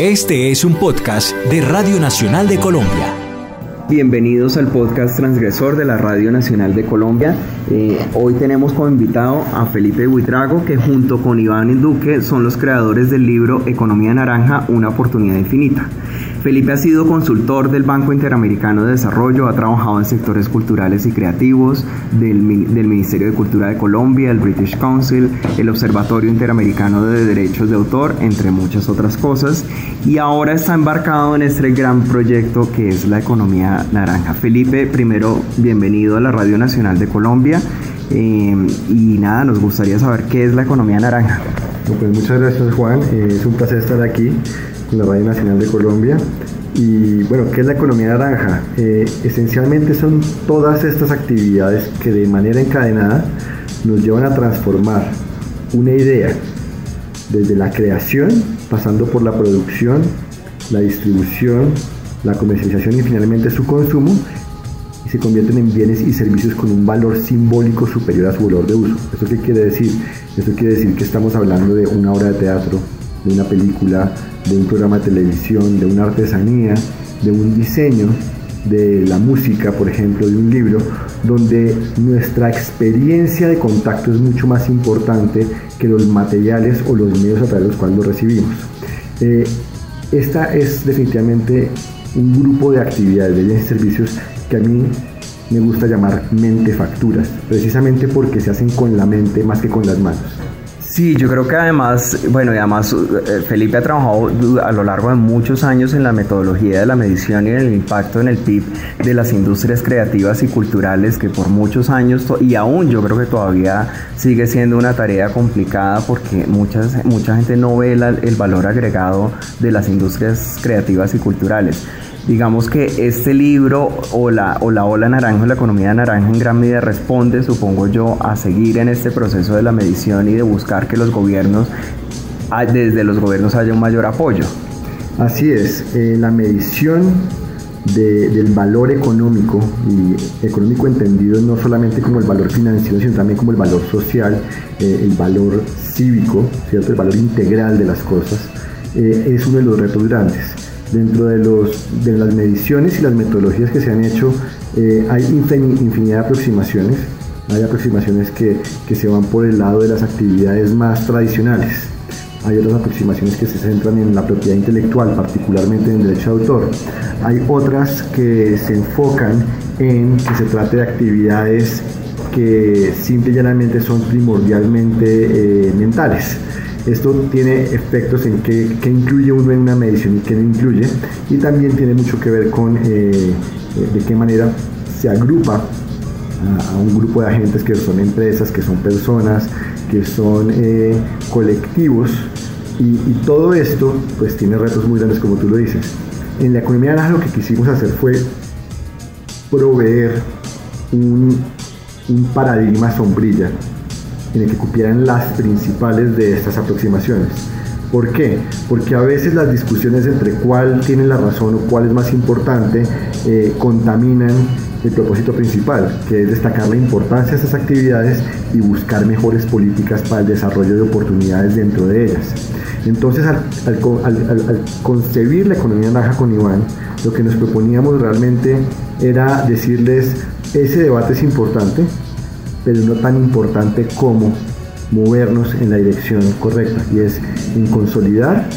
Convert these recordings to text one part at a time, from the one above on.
Este es un podcast de Radio Nacional de Colombia. Bienvenidos al podcast transgresor de la Radio Nacional de Colombia. Eh, hoy tenemos como invitado a Felipe Buitrago, que junto con Iván Duque son los creadores del libro Economía Naranja, una oportunidad infinita. Felipe ha sido consultor del Banco Interamericano de Desarrollo, ha trabajado en sectores culturales y creativos del, del, Ministerio de Cultura de Colombia, el British Council, el Observatorio Interamericano de Derechos de Autor, entre muchas otras cosas, y ahora está embarcado en este gran proyecto que es la economía naranja. Felipe, primero, bienvenido a la Radio Nacional de Colombia. Eh, y nada, nos gustaría saber qué es la economía naranja. Pues muchas gracias Juan, es un placer estar aquí la Radio Nacional de Colombia. Y bueno, ¿qué es la economía naranja? Eh, esencialmente son todas estas actividades que de manera encadenada nos llevan a transformar una idea desde la creación, pasando por la producción, la distribución, la comercialización y finalmente su consumo, y se convierten en bienes y servicios con un valor simbólico superior a su valor de uso. ¿Eso qué quiere decir? Eso quiere decir que estamos hablando de una obra de teatro, de una película, de un programa de televisión, de una artesanía, de un diseño, de la música, por ejemplo, de un libro, donde nuestra experiencia de contacto es mucho más importante que los materiales o los medios a través de los cuales lo recibimos. Eh, esta es definitivamente un grupo de actividades, de bienes y servicios que a mí me gusta llamar mente facturas, precisamente porque se hacen con la mente más que con las manos. Sí, yo creo que además, bueno, y además eh, Felipe ha trabajado a lo largo de muchos años en la metodología de la medición y en el impacto en el PIB de las industrias creativas y culturales que por muchos años y aún yo creo que todavía sigue siendo una tarea complicada porque muchas, mucha gente no ve el valor agregado de las industrias creativas y culturales digamos que este libro o la, o la ola naranja, la economía naranja en gran medida responde, supongo yo, a seguir en este proceso de la medición y de buscar que los gobiernos, ah, desde los gobiernos haya un mayor apoyo. Así es, eh, la medición del valor económico y económico entendido no solamente como el valor financiero, sino también como el valor social, eh, el valor cívico, ¿cierto? el valor integral de las cosas, eh, es uno de los retos grandes. Dentro de, los, de las mediciones y las metodologías que se han hecho, eh, hay infinidad de aproximaciones. Hay aproximaciones que, que se van por el lado de las actividades más tradicionales. Hay otras aproximaciones que se centran en la propiedad intelectual, particularmente en el derecho de autor. Hay otras que se enfocan en que se trate de actividades que simple y llanamente son primordialmente eh, mentales. Esto tiene efectos en qué, incluye uno en una medición y qué no incluye. Y también tiene mucho que ver con eh, eh, de qué manera se agrupa a, un grupo de agentes que son empresas, que son personas, que son eh, colectivos. Y, todo esto pues tiene retos muy grandes como tú lo dices. En la economía naranja lo que quisimos hacer fue proveer un, un paradigma sombrilla en el que cupieran las principales de estas aproximaciones. ¿Por qué? Porque a veces las discusiones entre cuál tiene la razón o cuál es más importante eh, contaminan el propósito principal, que es destacar la importancia de estas actividades y buscar mejores políticas para el desarrollo de oportunidades dentro de ellas. Entonces, al, al concebir la economía naranja con Iván, lo que nos proponíamos realmente era decirles, ese debate es importante, pero no tan importante como movernos en la dirección correcta y es en consolidar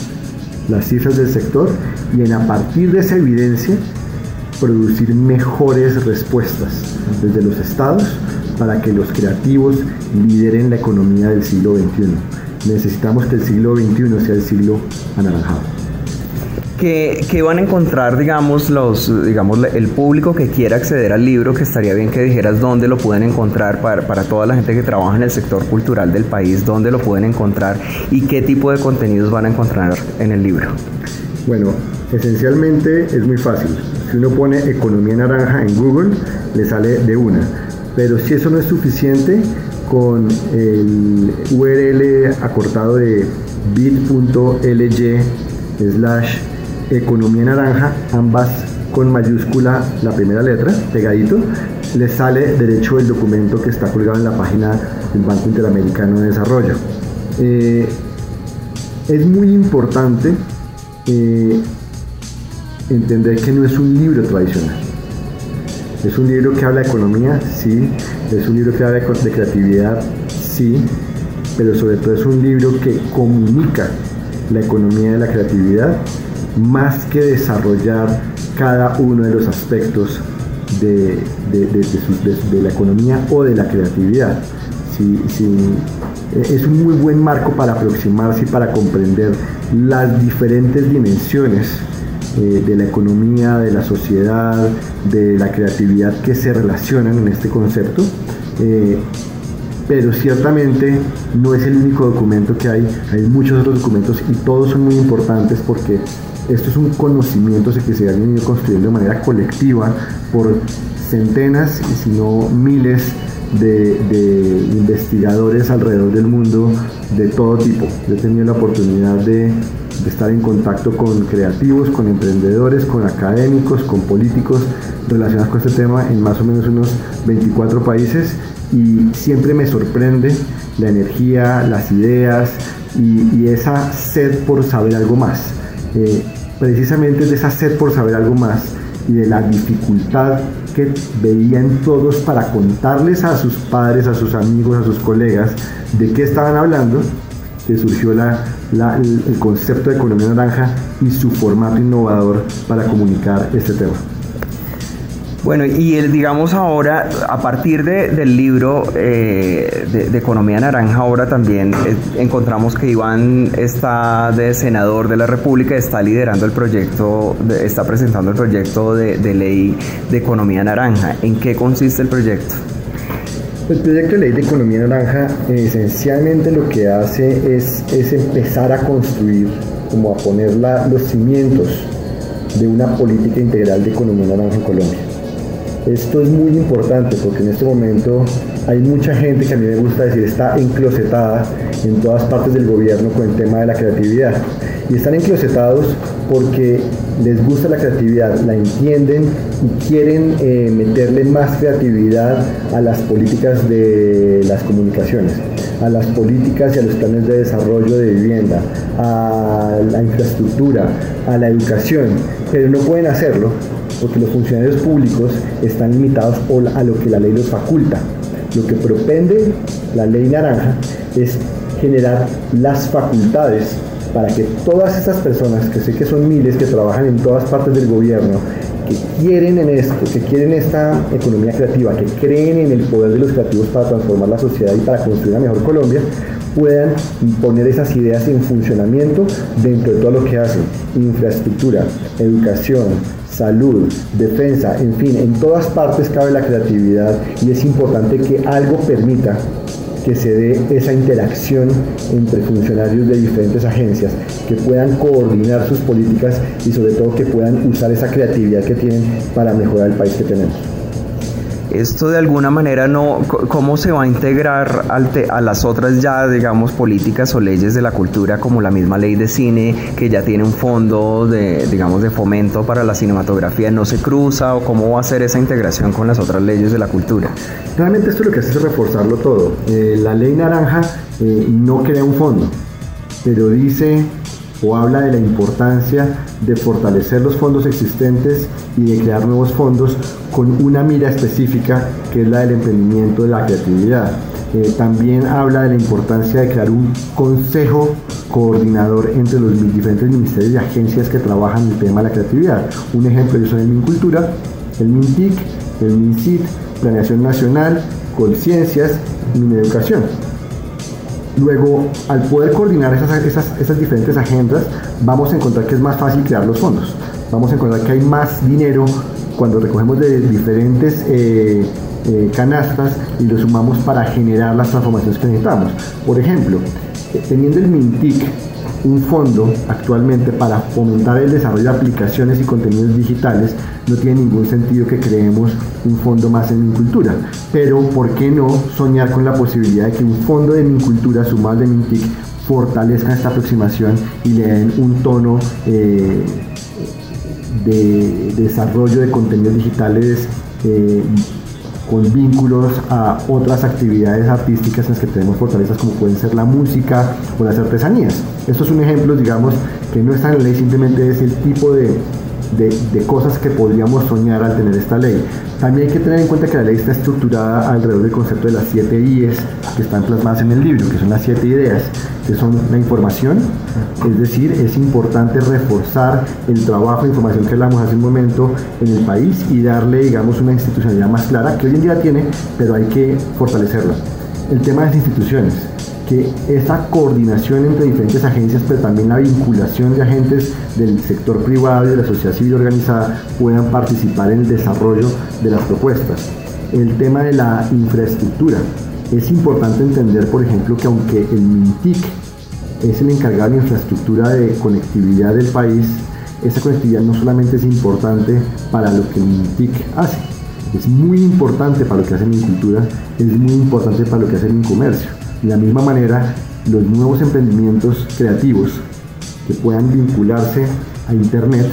las cifras del sector y en a partir de esa evidencia producir mejores respuestas desde los estados para que los creativos lideren la economía del siglo XXI. Necesitamos que el siglo XXI sea el siglo anaranjado. ¿Qué, van a encontrar, digamos, los, digamos, el público que quiera acceder al libro? Que estaría bien que dijeras dónde lo pueden encontrar para, para toda la gente que trabaja en el sector cultural del país, dónde lo pueden encontrar y qué tipo de contenidos van a encontrar en el libro. Bueno, esencialmente es muy fácil. Si uno pone economía naranja en Google, le sale de una. Pero si eso no es suficiente, con el URL acortado de bit.ly slash Economía Naranja, ambas con mayúscula la primera letra, pegadito, le sale derecho el documento que está colgado en la página del Banco Interamericano de Desarrollo. Eh, es muy importante eh, entender que no es un libro tradicional. Es un libro que habla de economía, sí. Es un libro que habla de creatividad, sí. Pero sobre todo es un libro que comunica la economía de la creatividad más que desarrollar cada uno de los aspectos de, la economía o de la creatividad. es un muy buen marco para aproximarse y para comprender las diferentes dimensiones eh, de la economía, de la sociedad, de la creatividad que se relacionan en este concepto. Eh, pero ciertamente no es el único documento que hay, hay muchos otros documentos y todos son muy importantes porque esto es un conocimiento que se ha venido construyendo de manera colectiva por centenas, y si no miles de, investigadores alrededor del mundo de todo tipo. Yo he tenido la oportunidad de, de, estar en contacto con creativos, con emprendedores, con académicos, con políticos relacionados con este tema en más o menos unos 24 países y siempre me sorprende la energía, las ideas y, esa sed por saber algo más. Eh, precisamente de esa sed por saber algo más y de la dificultad que veían todos para contarles a sus padres, a sus amigos, a sus colegas de qué estaban hablando, que surgió el concepto de economía naranja y su formato innovador para comunicar este tema. Bueno, y el, digamos ahora, a partir del libro eh, de, Economía Naranja, ahora también eh, encontramos que Iván está de senador de la República, está liderando el proyecto, está presentando el proyecto de, ley de Economía Naranja. ¿En qué consiste el proyecto? El proyecto de ley de Economía Naranja esencialmente lo que hace es, es empezar a construir, como a poner los cimientos de una política integral de economía naranja en Colombia. Esto es muy importante porque en este momento hay mucha gente que a mí me gusta decir está enclosetada en todas partes del gobierno con el tema de la creatividad. Y están enclosetados porque les gusta la creatividad, la entienden y quieren eh, meterle más creatividad a las políticas de las comunicaciones, a las políticas y a los planes de desarrollo de vivienda, a la infraestructura, a la educación, pero no pueden hacerlo porque los funcionarios públicos están limitados a lo que la ley los faculta. Lo que propende la ley naranja es generar las facultades para que todas esas personas, que sé que son miles que trabajan en todas partes del gobierno, que quieren en esto, que quieren esta economía creativa, que creen en el poder de los creativos para transformar la sociedad y para construir una mejor Colombia, puedan poner esas ideas en funcionamiento dentro de todo lo que hacen, infraestructura, educación, salud, defensa, en fin, en todas partes cabe la creatividad y es importante que algo permita que se dé esa interacción entre funcionarios de diferentes agencias, que puedan coordinar sus políticas y sobre todo que puedan usar esa creatividad que tienen para mejorar el país que tenemos esto de alguna manera no, ¿cómo se va a integrar a las otras ya, digamos, políticas o leyes de la cultura como la misma ley de cine que ya tiene un fondo de, digamos, de fomento para la cinematografía, no se cruza o cómo va a ser esa integración con las otras leyes de la cultura? Realmente esto lo que hace es reforzarlo todo. Eh, la ley naranja eh, no crea un fondo, pero dice o habla de la importancia de fortalecer los fondos existentes y de crear nuevos fondos con una mira específica que es la del emprendimiento de la creatividad. Eh, también habla de la importancia de crear un consejo coordinador entre los diferentes ministerios y agencias que trabajan el tema de la creatividad. Un ejemplo son el MinCultura, el MinTIC, el MinCIT, Planeación Nacional, Conciencias y Mineducación. Luego, al poder coordinar esas, diferentes agendas, vamos a encontrar que es más fácil crear los fondos. Vamos a encontrar que hay más dinero cuando recogemos de diferentes eh, eh, canastas y lo sumamos para generar las transformaciones que necesitamos. Por ejemplo, eh, teniendo el MINTIC un fondo actualmente para fomentar el desarrollo de aplicaciones y contenidos digitales, no tiene ningún sentido que creemos un fondo más en Mincultura. Pero, ¿por qué no soñar con la posibilidad de que un fondo de Mincultura sumado de Mintic fortalezca esta aproximación y le den un tono eh, de desarrollo de contenidos digitales eh, con vínculos a otras actividades artísticas en las que tenemos fortalezas como pueden ser la música o las artesanías. Estos son ejemplos, digamos, que no están en la ley, simplemente es el tipo de, de, cosas que podríamos soñar al tener esta ley. También hay que tener en cuenta que la ley está estructurada alrededor del concepto de las siete I's que están plasmadas en el libro, que son las siete ideas, que son la información, es decir, es importante reforzar el trabajo de información que hablamos hace un momento en el país y darle, digamos, una institucionalidad más clara, que hoy en día tiene, pero hay que fortalecerla. El tema de las instituciones que esa coordinación entre diferentes agencias, pero también la vinculación de agentes del sector privado y de la sociedad civil organizada puedan participar en el desarrollo de las propuestas. El tema de la infraestructura. Es importante entender, por ejemplo, que aunque el MINTIC es el encargado de infraestructura de conectividad del país, esa conectividad no solamente es importante para lo que el MINTIC hace, es muy importante para lo que hace en cultura, es muy importante para lo que hace en comercio de la misma manera, los nuevos emprendimientos creativos que puedan vincularse a Internet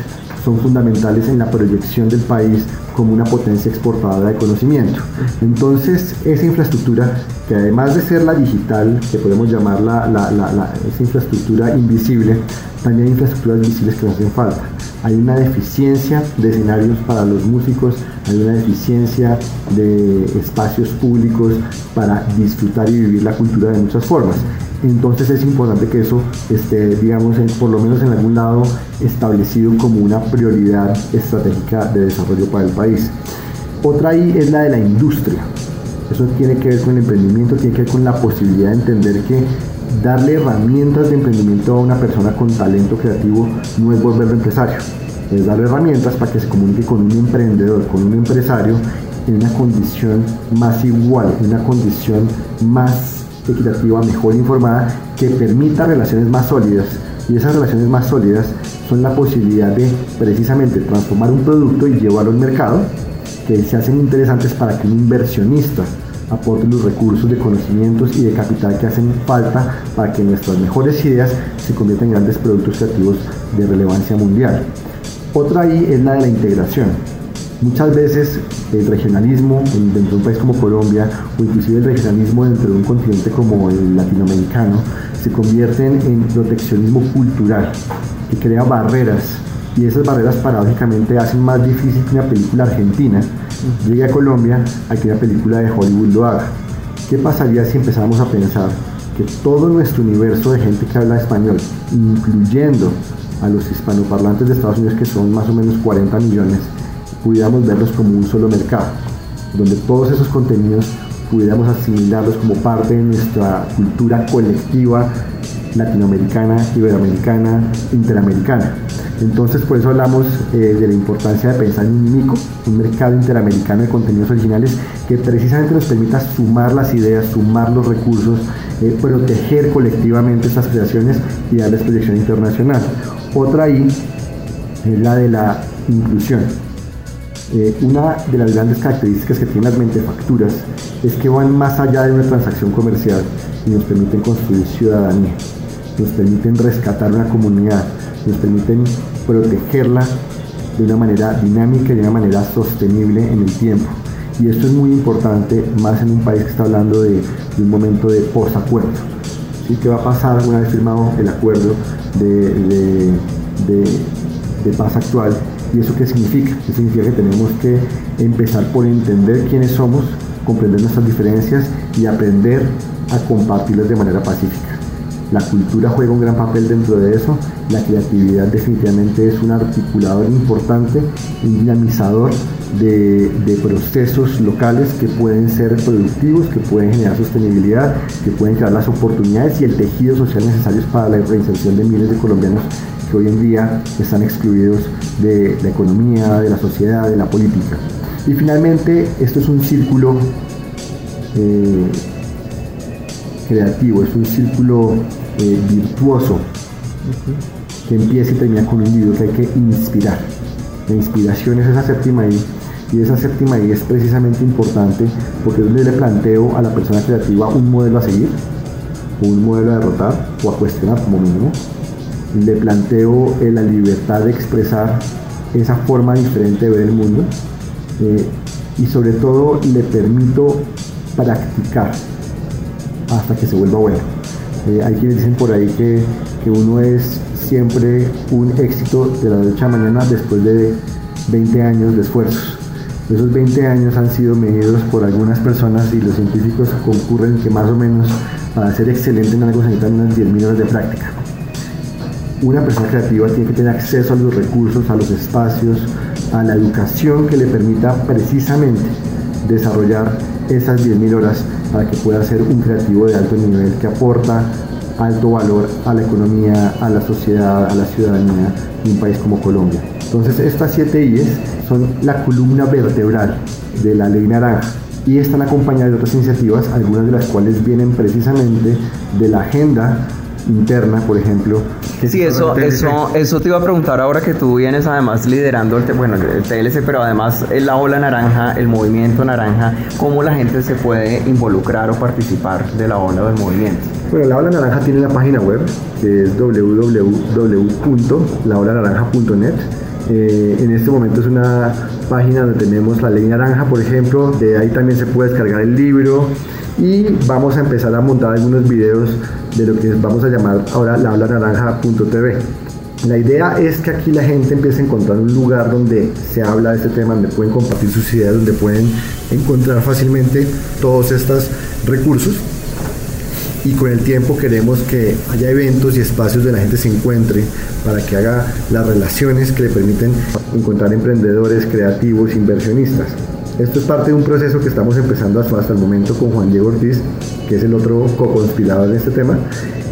son fundamentales en la proyección del país como una potencia exportadora de conocimiento. Entonces, esa infraestructura, que además de ser la digital, que podemos llamar la, esa infraestructura invisible, también hay infraestructuras visibles que nos hacen falta. Hay una deficiencia de escenarios para los músicos, hay una deficiencia de espacios públicos para disfrutar y vivir la cultura de muchas formas. Entonces es importante que eso esté, digamos, por lo menos en algún lado establecido como una prioridad estratégica de desarrollo para el país. Otra ahí es la de la industria. Eso tiene que ver con el emprendimiento, tiene que ver con la posibilidad de entender que darle herramientas de emprendimiento a una persona con talento creativo no es volverlo empresario, es darle herramientas para que se comunique con un emprendedor, con un empresario en una condición más igual, en una condición más equitativa, mejor informada, que permita relaciones más sólidas. Y esas relaciones más sólidas son la posibilidad de precisamente transformar un producto y llevarlo al mercado, que se hacen interesantes para que un inversionista aporte los recursos de conocimientos y de capital que hacen falta para que nuestras mejores ideas se conviertan en grandes productos creativos de relevancia mundial. Otra ahí es la de la integración. Muchas veces el regionalismo dentro de un país como Colombia o inclusive el regionalismo dentro de un continente como el latinoamericano se convierten en proteccionismo cultural que crea barreras y esas barreras paradójicamente hacen más difícil que una película argentina llegue a Colombia a que una película de Hollywood lo haga. ¿Qué pasaría si empezáramos a pensar que todo nuestro universo de gente que habla español, incluyendo a los hispanoparlantes de Estados Unidos, que son más o menos 40 millones, pudiéramos verlos como un solo mercado, donde todos esos contenidos pudiéramos asimilarlos como parte de nuestra cultura colectiva latinoamericana, iberoamericana, interamericana. Entonces por eso hablamos eh, de la importancia de pensar en un MICO, un mercado interamericano de contenidos originales que precisamente nos permita sumar las ideas, sumar los recursos, eh, proteger colectivamente estas creaciones y darles proyección internacional. Otra ahí es la de la inclusión. Eh, una de las grandes características que tienen las mentefacturas es que van más allá de una transacción comercial y nos permiten construir ciudadanía, nos permiten rescatar una comunidad, nos permiten protegerla de una manera dinámica y de una manera sostenible en el tiempo. Y esto es muy importante, más en un país que está hablando de, un momento de posacuerdo. ¿Sí? ¿Qué va a pasar una vez firmado el acuerdo de, de paz actual? ¿Y eso qué significa? Eso significa que tenemos que empezar por entender quiénes somos, comprender nuestras diferencias y aprender a compartirlas de manera pacífica. La cultura juega un gran papel dentro de eso. La creatividad definitivamente es un articulador importante, un dinamizador de, procesos locales que pueden ser productivos, que pueden generar sostenibilidad, que pueden crear las oportunidades y el tejido social necesarios para la reinserción de miles de colombianos que hoy en día están excluidos de la economía, de la sociedad, de la política. Y finalmente, esto es un círculo eh, creativo, es un círculo eh, virtuoso que empieza y termina con un individuo que hay que inspirar. La inspiración es esa séptima I y esa séptima I es precisamente importante porque yo le planteo a la persona creativa un modelo a seguir, un modelo a derrotar o a cuestionar como mínimo. Le planteo eh, la libertad de expresar esa forma diferente de ver el mundo eh, y sobre todo le permito practicar hasta que se vuelva bueno Eh, hay quienes dicen por ahí que, que uno es siempre un éxito de la noche a mañana después de 20 años de esfuerzos. Esos 20 años han sido medidos por algunas personas y los científicos concurren que más o menos para ser excelente en algo se necesitan unas 10.000 horas de práctica. Una persona creativa tiene que tener acceso a los recursos, a los espacios, a la educación que le permita precisamente desarrollar esas 10.000 horas para que pueda ser un creativo de alto nivel que aporta alto valor a la economía, a la sociedad, a la ciudadanía de un país como Colombia. Entonces estas siete I's son la columna vertebral de la ley naranja y están acompañadas de otras iniciativas, algunas de las cuales vienen precisamente de la agenda interna, por ejemplo. Sí, eso, eso, eso te iba a preguntar ahora que tú vienes además liderando el, bueno, el TLC, pero además la ola naranja, el movimiento naranja, ¿cómo la gente se puede involucrar o participar de la ola del movimiento? Bueno, la ola naranja tiene una página web que es www.laolanaranja.net. Eh, en este momento es una página donde tenemos la ley naranja, por ejemplo, de ahí también se puede descargar el libro y vamos a empezar a montar algunos videos de lo que vamos a llamar ahora la naranja.tv. La idea es que aquí la gente empiece a encontrar un lugar donde se habla de este tema, donde pueden compartir sus ideas, donde pueden encontrar fácilmente todos estos recursos. Y con el tiempo queremos que haya eventos y espacios donde la gente se encuentre para que haga las relaciones que le permiten encontrar emprendedores, creativos, inversionistas. Esto es parte de un proceso que estamos empezando hasta el momento con Juan Diego Ortiz, que es el otro co-conspirador en este tema,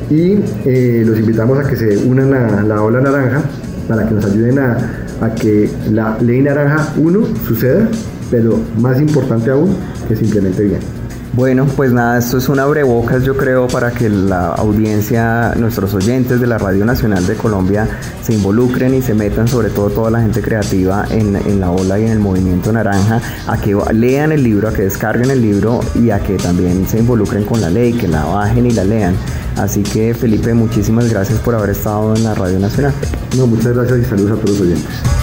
y eh, los invitamos a que se unan a la ola naranja para que nos ayuden a, a que la ley naranja 1 suceda, pero más importante aún, que se implemente bien. Bueno, pues nada, esto es una abrebocas yo creo para que la audiencia, nuestros oyentes de la Radio Nacional de Colombia se involucren y se metan, sobre todo toda la gente creativa en, en la ola y en el movimiento naranja, a que lean el libro, a que descarguen el libro y a que también se involucren con la ley, que la bajen y la lean. Así que Felipe, muchísimas gracias por haber estado en la Radio Nacional. No, muchas gracias y saludos a todos los oyentes.